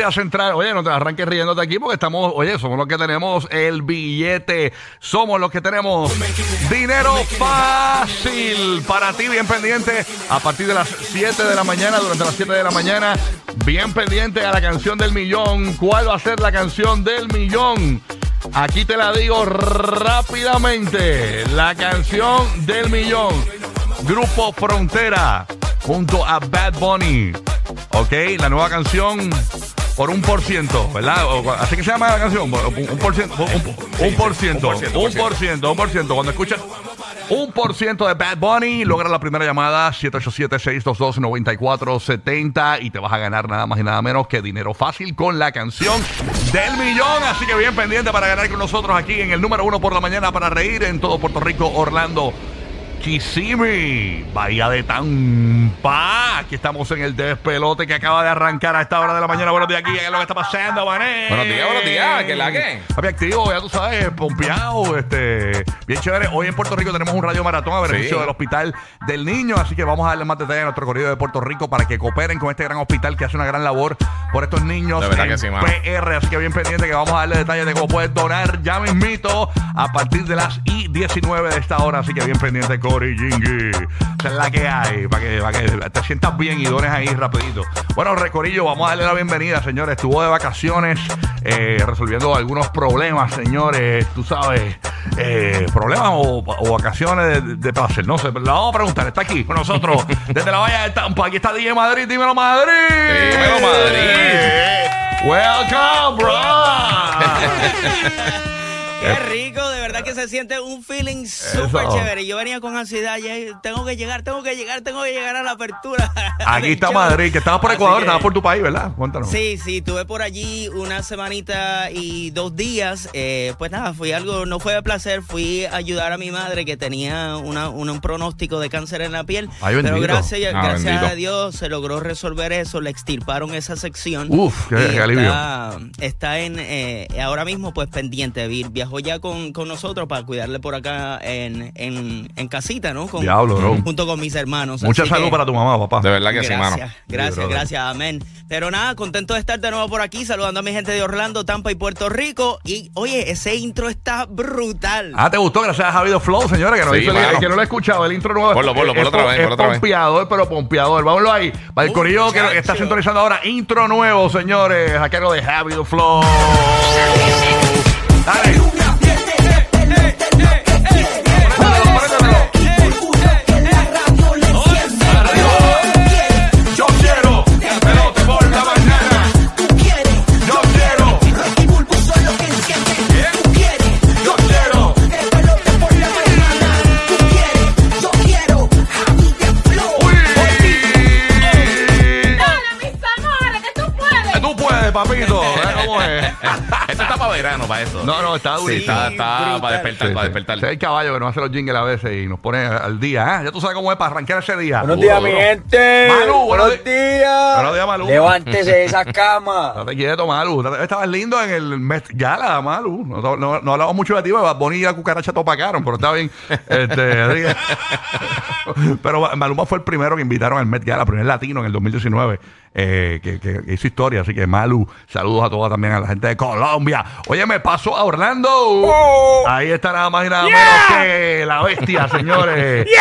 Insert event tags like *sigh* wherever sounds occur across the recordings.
área central. Oye, no te arranques riéndote aquí porque estamos, oye, somos los que tenemos el billete. Somos los que tenemos dinero fácil para ti, bien pendiente. A partir de las 7 de la mañana, durante las 7 de la mañana, bien pendiente a la canción del millón. ¿Cuál va a ser la canción del millón? Aquí te la digo rápidamente. La canción del millón. Grupo Frontera junto a Bad Bunny. Ok, la nueva canción por un por ciento, ¿verdad? O- Así que se llama la canción. Un, un por ciento. Un, un- un por ciento. Un por ciento. Un por ciento. Cuando escuchas un por ciento de Bad Bunny, logra la primera llamada 787-622-9470 y te vas a ganar nada más y nada menos que dinero fácil con la canción del millón. Así que bien pendiente para ganar con nosotros aquí en el número uno por la mañana para reír en todo Puerto Rico, Orlando. Kissimmee, Bahía de Tampa. Aquí estamos en el despelote que acaba de arrancar a esta hora de la mañana. Buenos días aquí, ¿qué es lo que está pasando, mané? Buenos días, buenos días, ¿qué la qué? Papi, activo, ya tú sabes, pompeado, este, bien chévere. Hoy en Puerto Rico tenemos un radio maratón a beneficio Sí. del Hospital del Niño, así que vamos a darle más detalles a nuestro corrido de Puerto Rico para que cooperen con este gran hospital que hace una gran labor por estos niños De verdad en que sí. PR. Así que bien pendiente que vamos a darle detalles de cómo puedes donar ya mismito a partir de las I 19 de esta hora. Así que bien pendiente, Jingy. Esa es la que hay, para que, para que te sientas bien y dones ahí rapidito. Bueno, Recorillo, vamos a darle la bienvenida, señores. Estuvo de vacaciones eh, resolviendo algunos problemas, señores. Tú sabes, eh, problemas o, o vacaciones de, de placer. No sé, pero la vamos a preguntar. Está aquí con nosotros *laughs* desde la Valla de Tampa. Aquí está DJ Madrid. Dímelo, Madrid. Dímelo, Madrid. Welcome, bro. *laughs* Qué rico, de verdad que se siente un feeling súper chévere. Yo venía con ansiedad, ya tengo que llegar, tengo que llegar, tengo que llegar a la apertura. *laughs* Aquí está show. Madrid, que estabas por Así Ecuador, que- estabas por tu país, ¿verdad? Cuéntanos. Sí, sí, tuve por allí una semanita y dos días. eh, pues nada, fui algo, no fue de placer, fui a ayudar a mi madre que tenía una, una- un pronóstico de cáncer en la piel. Ay, pero gracias, Ah, gracias bendito. a Dios se logró resolver eso, le extirparon esa sección. Uf, qué- qué alivio. Está, está en, eh, ahora mismo pues pendiente. Vi- Viajó ya con, con nosotros para cuidarle por acá en, en, en casita, ¿no? Con- Diablo, bro. Junto con mis hermanos. Mucha salud que- para tu mamá, papá. De verdad que sí, mano. Gracias, gracias, amén. Pero nada, contento de estar de nuevo por aquí, saludando a mi gente de Orlando, Tampa y Puerto Rico. Y oye, ese intro está brutal. Ah, ¿te gustó? Gracias a Javido Flow, señores, que nos Sí, hizo el- que no lo he escuchado, el intro nuevo. Ponlo, ponlo, ponlo otra vez, ponlo es otra vez. pompeador, pero pompeador. Vámonos ahí. Para el corillo que, está sintonizando ahora, intro nuevo, señores. A cargo de Javido Flow. Dale. Para eso. No, no, está Sí, durísimo. está, está para despertar, Sí, para sí. despertar. Es el caballo que nos hace los jingles a veces y nos pone al día. ¿ah? Ya tú sabes cómo es para arrancar ese día. Buenos días, mi gente. Malú, buenos buenos días. Buenos Malú. Levántese de esa *laughs* cama. Estate quieto, Malu. Estabas lindo en el Met Gala, Malu. No, no, no hablamos mucho de ti, porque Bonnie y la cucaracha topacaron, pero está bien. Este, *laughs* pero Maluma fue el primero que invitaron al Met Gala, primer latino en el 2019, eh, que, hizo historia. Así que Malu, saludos a todos también, a la gente de Colombia. Oye, me paso a Orlando. Oh. Ahí está nada más y nada menos que la bestia, señores. *laughs*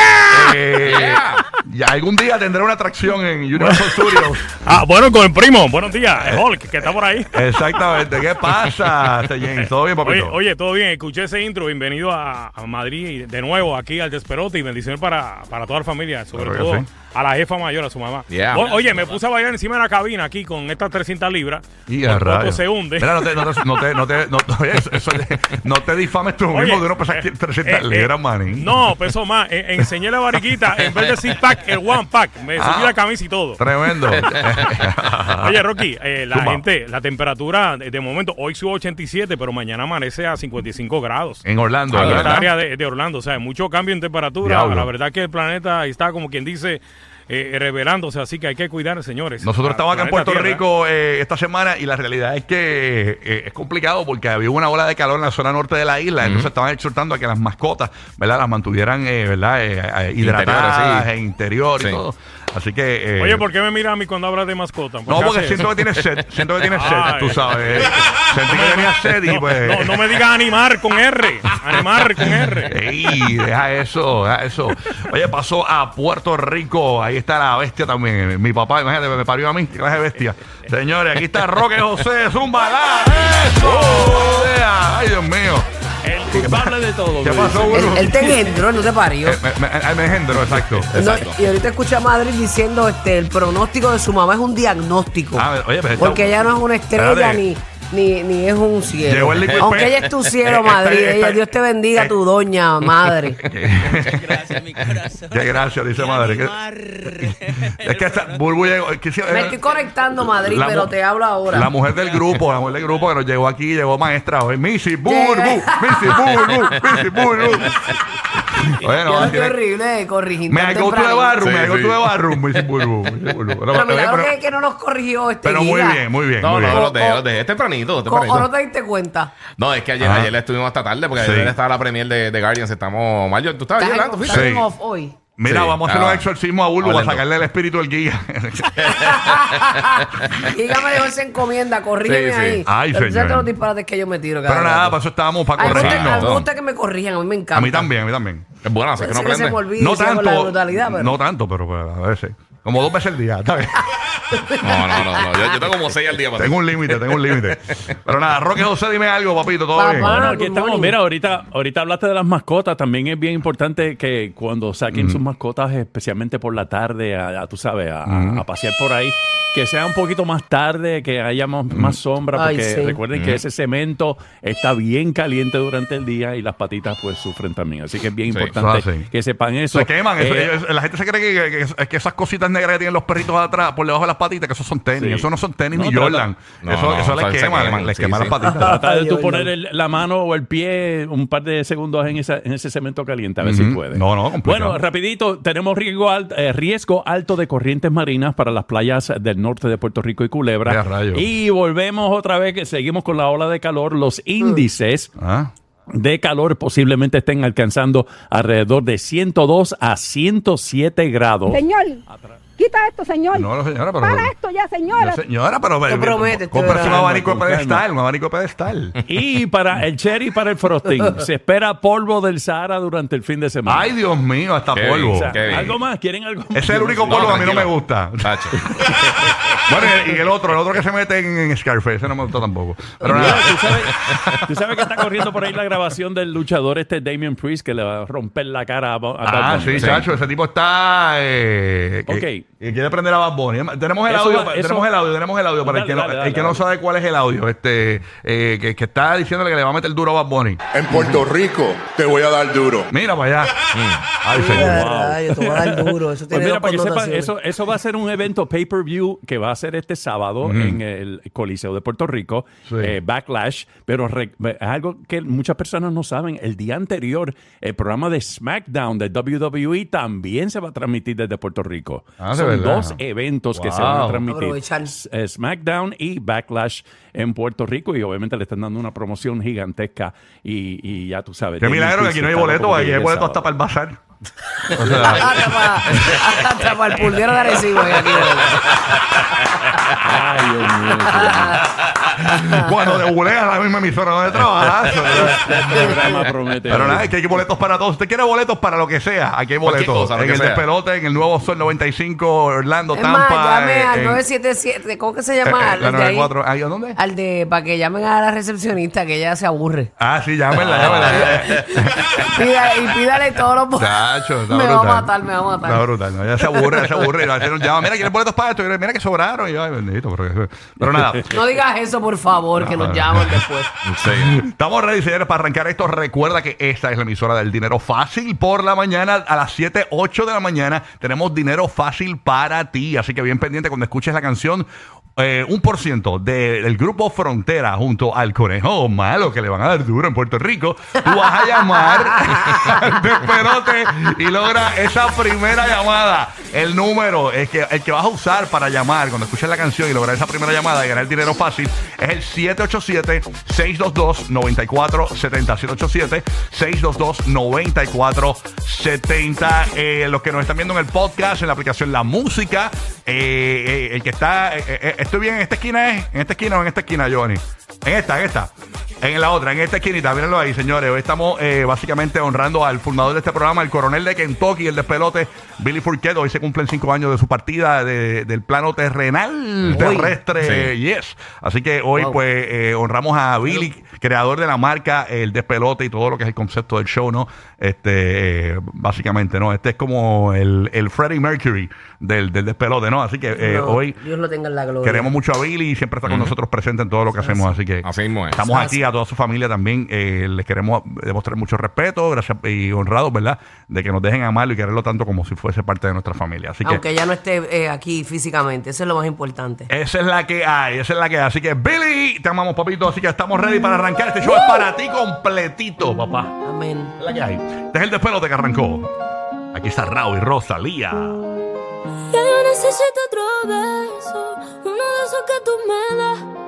Eh, Yeah. Ya algún día tendré una atracción en Universal Studios. *laughs* Ah, bueno, con el primo. Buenos días, el Hulk, que está por ahí. Exactamente. ¿Qué pasa, este James? ¿Todo bien, papito? oye, todo bien. Escuché ese intro. Bienvenido a, a Madrid y de nuevo aquí al Desperote y bendiciones para, para toda la familia, sobre todo. A la jefa mayor, a su mamá. Yeah. O- oye, me puse a bailar encima de la cabina aquí con estas 300 libras. Y a poco rayos. se hunde. Mira, no te, no te, no te, no te, no, oye, eso- eso- *laughs* no te difames tú Oye, mismo que uno pesa eh, 300 eh, libras, eh, manín. No, peso más. Eh, enseñé la variquita. En vez de six pack, el one pack. Me subí Ah. la camisa y todo. Tremendo. *laughs* Oye, Rocky, eh, la gente, la temperatura de, de momento, hoy sube a 87, pero mañana amanece a 55 grados. en Orlando, en esta área de, de Orlando. O sea, mucho cambio en temperatura. Diablo. La verdad que el planeta está, como quien dice, eh, revelándose. Así que hay que cuidar, señores. Nosotros estamos acá en Puerto Tierra. Rico eh, esta semana y la realidad es que eh, es complicado porque había una ola de calor en la zona norte de la isla, entonces estaban exhortando a que las mascotas, ¿verdad? Las mantuvieran, eh, ¿verdad? Eh, eh, hidratadas sí. en interior y Sí. todo. Así que. eh, Oye, ¿por qué me miras a mí cuando hablas de mascota? ¿Por No, qué porque haces siento que tienes sed. Siento que tienes sed, Ay. tú sabes. *laughs* Sentí que tenía sed y No, pues. no, no me digas animar con R. Animar con R. Ey, deja eso, deja eso. Oye, pasó a Puerto Rico. Ahí está la bestia también. Mi papá, imagínate, me parió a mí. ¿Qué clase de bestia? Señores, aquí está Roque José, Zumbalá. ¡Eso! *laughs* Ay, Dios mío. De todo. ¿Qué pasó. Burbu? Él, él te engendró, no te parió. Eh, me, me, me engendró, exacto. No, y ahorita escuché a Madrid diciendo este el pronóstico de su mamá es un diagnóstico. Ah, oye, pero está- porque ella no es una estrella Espérate. ni, ni, ni es un cielo. Llegó el liquid Aunque ella es tu cielo, Eh, Madrid. ella, Dios te bendiga, tu doña, madre. *laughs* Gracias, mi corazón. Qué gracia, dice madre. *laughs* es que hasta Burbu llegó. es que sí, Me eh, estoy conectando, Madrid, la pero mu- te hablo ahora. La mujer del grupo, la mujer del grupo que nos llegó aquí, llegó maestra hoy. Missy Burbu. Missy Burbu, Missy Burbu. *laughs* Oye, no, Yo no, qué tiene- horrible, corrigir. Me hago tu de tempranito. barro, Sí, me hago sí. tu de barro. Pero, mira lo que, que no nos corrigió este pero muy bien, muy bien. No, muy no, bien. los dejé, los dejé tempranito, Co- ¿O tempranito. no te diste cuenta? No, es que ayer, ayer estuvimos hasta tarde porque Sí. ayer estaba la premier de, de Guardians. Estamos mal. Yo- ¿Tú estabas ¿Estás ayer, ¿tú fuiste? hoy? Mira, Sí, vamos a hacer un ah, exorcismo a Bulbo para hablando. sacarle el espíritu al guía. *laughs* Giga me dejó esa encomienda, corrígeme Sí, sí. ahí. Ay, Pero tú sabes señor. todos los disparates que yo me tiro cada Pero nada, rato. para eso estábamos, para A mí me gusta- corregirnos. me gusta que me corrijan, a mí me encanta. A mí también, a mí también. Es bueno, así que no Parece que se me aprende. olvida No y sigo con la tanto, brutalidad, pero... no tanto, pero pues, a veces. Como dos veces al día, ¿está bien? *laughs* No, no, no. no. Yo, yo tengo como seis al día para Tengo un límite, tengo un límite. Pero nada, Roque José, dime algo, papito, todo Papá. bien. Bueno, aquí estamos. Mira, ahorita, ahorita hablaste de las mascotas. También es bien importante que cuando saquen sus mascotas, especialmente por la tarde, a, a, tú sabes, a, a- a pasear por ahí, que sea un poquito más tarde, que haya más, más sombra, Ay, porque sí. recuerden que ese cemento está bien caliente durante el día y las patitas pues sufren también. Así que es bien Sí, importante así. que sepan eso. Se queman. eso- Eh, ellos- la gente se cree que, que- que- que esas cositas negras que tienen los perritos atrás, por debajo de las patitas, que esos son tenis. Sí. Eso no son tenis No, ni Jordan. No, eso no, eso les quema, queman, les sí, quema sí. las patitas. Trata de tú poner el- la mano o el pie un par de segundos en, esa- en ese cemento caliente, a ver si puede. No, no, complicado. Bueno, rapidito, tenemos riesgo, al- eh, riesgo alto de corrientes marinas para las playas del norte de Puerto Rico y Culebra. Y volvemos otra vez, que seguimos con la ola de calor. Los índices Ah. De calor posiblemente estén alcanzando alrededor de 102 a 107 grados. Señor, quita esto, señor. No, no, señora, pero. Para esto ya, señora. No, señora, pero. Te prometes, un abanico de pedestal, un abanico de pedestal. *laughs* Y para el cherry y para el frosting, *laughs* se espera polvo del Sahara durante el fin de semana. Ay, Dios mío, hasta Qué polvo. O sea. ¿Algo más? ¿Quieren algo más? Ese es el único No, polvo que a mí no me gusta. *laughs* Bueno, y y el otro, el otro que se mete en, en Scarface, ese no me gusta tampoco. Pero nada. ¿tú, sabes, tú sabes que está corriendo por ahí la grabación del luchador este Damien Priest que le va a romper la cara a, a Bad Ah, Bunny. sí, chacho, ese tipo está. Eh, que- Ok. que quiere prender a Bad Bunny. Tenemos el Eso audio, va- pa- eso- tenemos el audio, tenemos el audio para el Dale, que, no, dale, dale, el que no dale. sabe cuál es el audio. Este, eh, que, que está diciéndole que le va a meter duro a Bad Bunny. En Puerto Rico te voy a dar duro. Mira para allá. Ay, Sí, señor. yo te voy a dar duro. Eso Pues tiene mira, dos para que sepan, connotaciones. eso, eso va a ser un evento pay-per-view que va a ser este sábado en el Coliseo de Puerto Rico, Sí. eh, Backlash, pero re- es algo que muchas personas no saben, el día anterior el programa de SmackDown de WWE también se va a transmitir desde Puerto Rico. Ah, ¿de Son verdad? dos eventos que se van a transmitir. Eh, SmackDown y Backlash en Puerto Rico y obviamente le están dando una promoción gigantesca y, y ya tú sabes. Qué milagro que aquí no hay está loco boleto, porque aquí hay llegue boleto el hasta para el bazar. O sea, Hasta para, hasta para el pulguero de Arecibo hay aquí, de verdad. Ay, Dios mío. cuando la misma emisora donde trabajas. Programa promete. Pero nada, es que hay boletos para todos. ¿Usted quiere boletos para lo que sea? Aquí hay boletos. cosa, en el sea. despelote, en el nuevo Sol 95, Orlando, Es Tampa. más, llame eh, al en- 977, ¿cómo que se eh, llama? eh, Al la de ahí. 94. ¿Ahí, ¿a dónde? Al de, para que llamen a la recepcionista, que ella se aburre. Ah, sí, llámenla, llámenla. *laughs* Pida- y pídale todos los boletos. Está Me va a brutal. matar, me va a matar. Está brutal. ¿no? Ya se aburre, ya se aburre. A hacer un llama. Mira, ¿quieres boletos para esto? Y yo, Mira que sobraron. Y yo, ay, bendito. Pero, pero nada. No digas eso, por favor, que nos llaman después. Sí. Estamos ready, señores, para arrancar esto. Recuerda que esta es la emisora del dinero fácil por la mañana. A las 7, 8 de la mañana tenemos dinero fácil para ti. Así que bien pendiente cuando escuches la canción. eh, un por ciento de- del grupo Frontera junto al conejo malo que le van a dar duro en Puerto Rico. Tú vas a llamar *laughs* al desperote y logra esa primera llamada. El número es que el que vas a usar para llamar cuando escuches la canción y lograr esa primera llamada y ganar dinero fácil Es el 787-622-9470. 787-622-9470. Eh, los que nos están viendo en el podcast, en la aplicación La Música, eh, eh, el que está, eh, estoy bien en esta esquina, ¿es? ¿En esta esquina o en esta esquina, Johnny? En esta, en esta. En la otra, en esta esquinita, mírenlo ahí, señores. Hoy estamos eh, básicamente honrando al fundador de este programa, el coronel de Kentucky, el despelote, Billy Fourquet. Hoy se cumplen cinco años de su partida de- del plano terrenal, terrestre, yes. Así que hoy, pues, eh, honramos a Billy, creador de la marca, el despelote y todo lo que es el concepto del show, ¿no? Este, eh, básicamente, ¿no? Este es como el, el Freddie Mercury del, del despelote, ¿no? Así que eh, No, hoy Dios lo tenga en la gloria. queremos mucho a Billy y siempre está con nosotros presente en todo lo que hacemos. Así que Así mismo es. estamos Así. aquí a toda su familia también. eh, les queremos demostrar mucho respeto, gracias y honrados, ¿verdad? De que nos dejen amarlo y quererlo tanto como si fuese parte de nuestra familia. Así que Aunque ella no esté eh, aquí físicamente, eso es lo más importante. esa es la que hay, esa es la que hay. Así que Billy, te amamos, papito. Así que estamos ready para arrancar. Este show es para ti completito, papá. Amén. Es la que hay. Este es el despelote que arrancó. Aquí está Raúl y Rosalía. Ya yo necesito otro beso, uno de esos que tú me das.